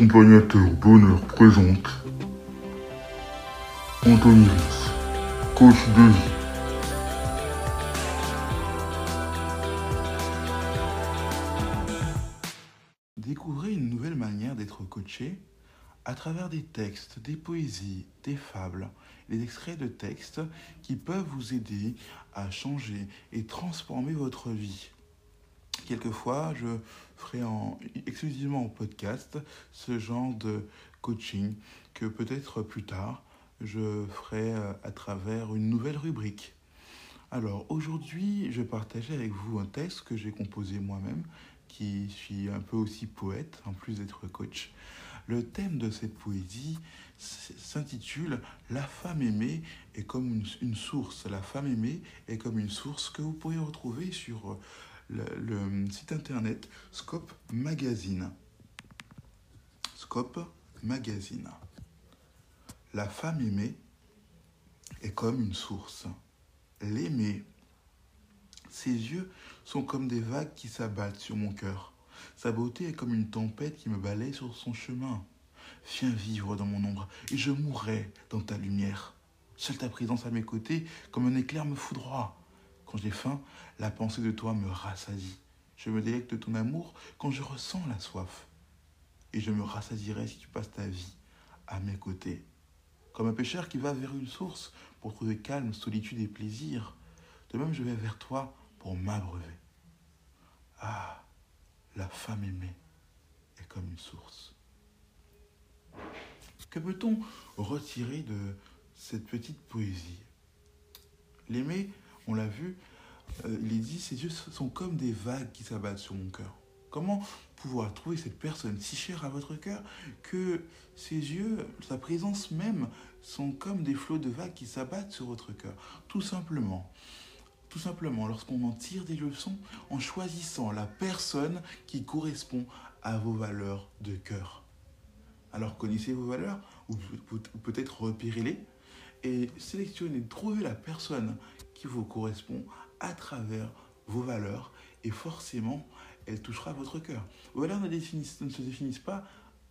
Accompagnateur Bonheur présente Anthony coach de vie. Découvrez une nouvelle manière d'être coaché à travers des textes, des poésies, des fables, des extraits de textes qui peuvent vous aider à changer et transformer votre vie. Quelquefois, je ferai en, exclusivement en podcast ce genre de coaching que peut-être plus tard je ferai euh, à travers une nouvelle rubrique. Alors aujourd'hui, je partageais avec vous un texte que j'ai composé moi-même, qui suis un peu aussi poète, en plus d'être coach. Le thème de cette poésie s'intitule La femme aimée est comme une, source. La femme aimée est comme une source que vous pourrez retrouver sur le, site internet Scope Magazine. Scope Magazine. La femme aimée est comme une source. L'aimer, ses yeux sont comme des vagues qui s'abattent sur mon cœur. Sa beauté est comme une tempête qui me balaye sur son chemin. Viens vivre dans mon ombre et je mourrai dans ta lumière. Seule ta présence à mes côtés, comme un éclair me foudroie. Quand j'ai faim, la pensée de toi me rassasie. Je me délecte de ton amour quand je ressens la soif. Et je me rassasierai si tu passes ta vie à mes côtés. Comme un pêcheur qui va vers une source pour trouver calme, solitude et plaisir. De même, je vais vers toi pour m'abreuver. Ah, la femme aimée est comme une source. Que peut-on retirer de cette petite poésie? L'aimer, on l'a vu, euh, il dit, ses yeux sont comme des vagues qui s'abattent sur mon cœur. Comment pouvoir trouver cette personne si chère à votre cœur que ses yeux, sa présence même, sont comme des flots de vagues qui s'abattent sur votre cœur? Tout simplement. Tout simplement, lorsqu'on en tire des leçons en choisissant la personne qui correspond à vos valeurs de cœur. Alors connaissez vos valeurs, ou peut-être repérez-les, et sélectionnez, trouvez la personne qui vous correspond à travers vos valeurs, et forcément, elle touchera votre cœur. Vos valeurs ne, se définissent pas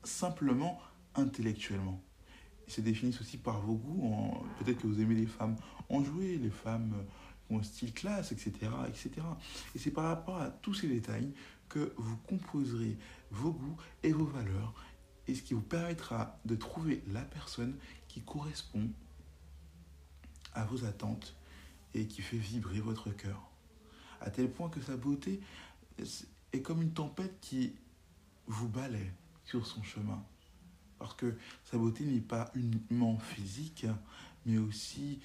simplement intellectuellement. Ils se définissent aussi par vos goûts. Peut-être que vous aimez les femmes enjouées, les femmes qui ont un style classe, etc. etc. Et c'est par rapport à tous ces détails que vous composerez vos goûts et vos valeurs, et ce qui vous permettra de trouver la personne qui correspond à vos attentes et qui fait vibrer votre cœur. À tel point que sa beauté est comme une tempête qui vous balaie sur son chemin. Parce que sa beauté n'est pas uniquement physique, mais aussi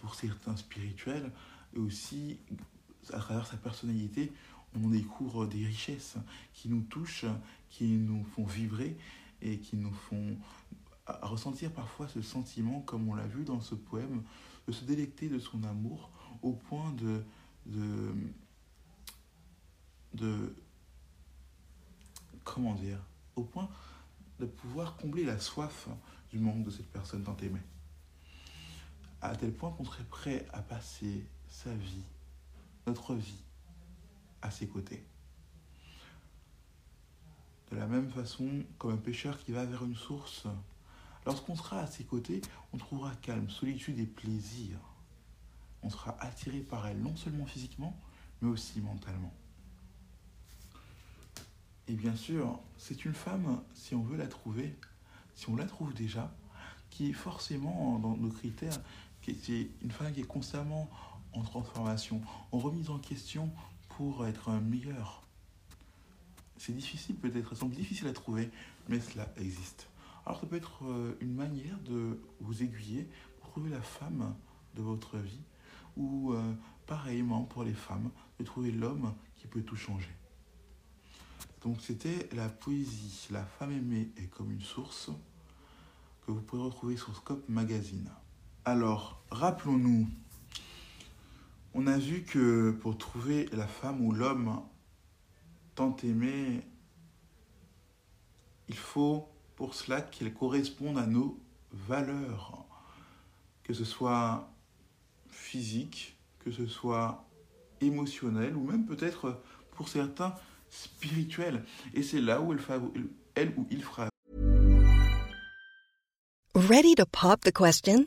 pour certains spirituels, et aussi à travers sa personnalité, on découvre des richesses qui nous touchent, qui nous font vibrer et qui nous font ressentir parfois ce sentiment, comme on l'a vu dans ce poème, de se délecter de son amour au point de, de, comment dire, au point de pouvoir combler la soif du manque de cette personne tant aimée. À tel point qu'on serait prêt à passer sa vie, notre vie, à ses côtés. De la même façon, comme un pêcheur qui va vers une source, lorsqu'on sera à ses côtés, on trouvera calme, solitude et plaisir. On sera attiré par elle, non seulement physiquement, mais aussi mentalement. Et bien sûr, c'est une femme, si on veut la trouver, si on la trouve déjà, qui est forcément dans nos critères, qui est une femme qui est constamment en transformation, en remise en question pour être meilleure. C'est difficile peut-être, ça semble difficile à trouver, mais cela existe. Alors ça peut être euh, une manière de vous aiguiller pour trouver la femme de votre vie, ou euh, pareillement pour les femmes, de trouver l'homme qui peut tout changer. Donc c'était la poésie La femme aimée est comme une source que vous pouvez retrouver sur Scope Magazine. Alors, rappelons-nous, on a vu que pour trouver la femme ou l'homme tant aimé, il faut pour cela qu'elle corresponde à nos valeurs, que ce soit physique, que ce soit émotionnel ou même peut-être pour certains spirituel. Et c'est là où elle, elle ou il fera. Ready to pop the question?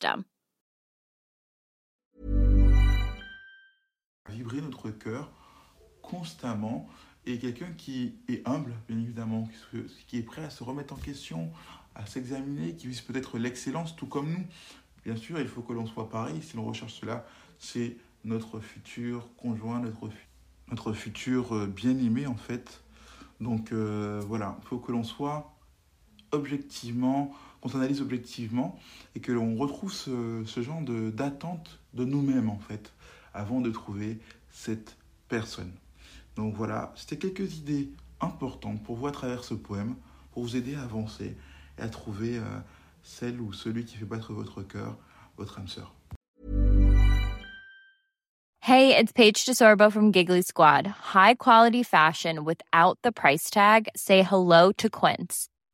Vibrer notre cœur constamment et quelqu'un qui est humble, bien évidemment, qui est prêt à se remettre en question, à s'examiner, qui vise peut-être l'excellence tout comme nous. Bien sûr, il faut que l'on soit pareil. Si l'on recherche cela, c'est notre futur conjoint, notre, notre futur euh, bien-aimé en fait. Donc euh, voilà, il faut que l'on soit objectivement qu'on s'analyse objectivement et que l'on retrouve ce, genre d'attente de, de nous-mêmes en fait, avant de trouver cette personne. Donc voilà, c'était quelques idées importantes pour vous à travers ce poème, pour vous aider à avancer et à trouver euh, celle ou celui qui fait battre votre cœur, votre âme sœur. Hey, it's Paige DeSorbo from Giggly Squad. High quality fashion without the price tag. Say hello to Quince.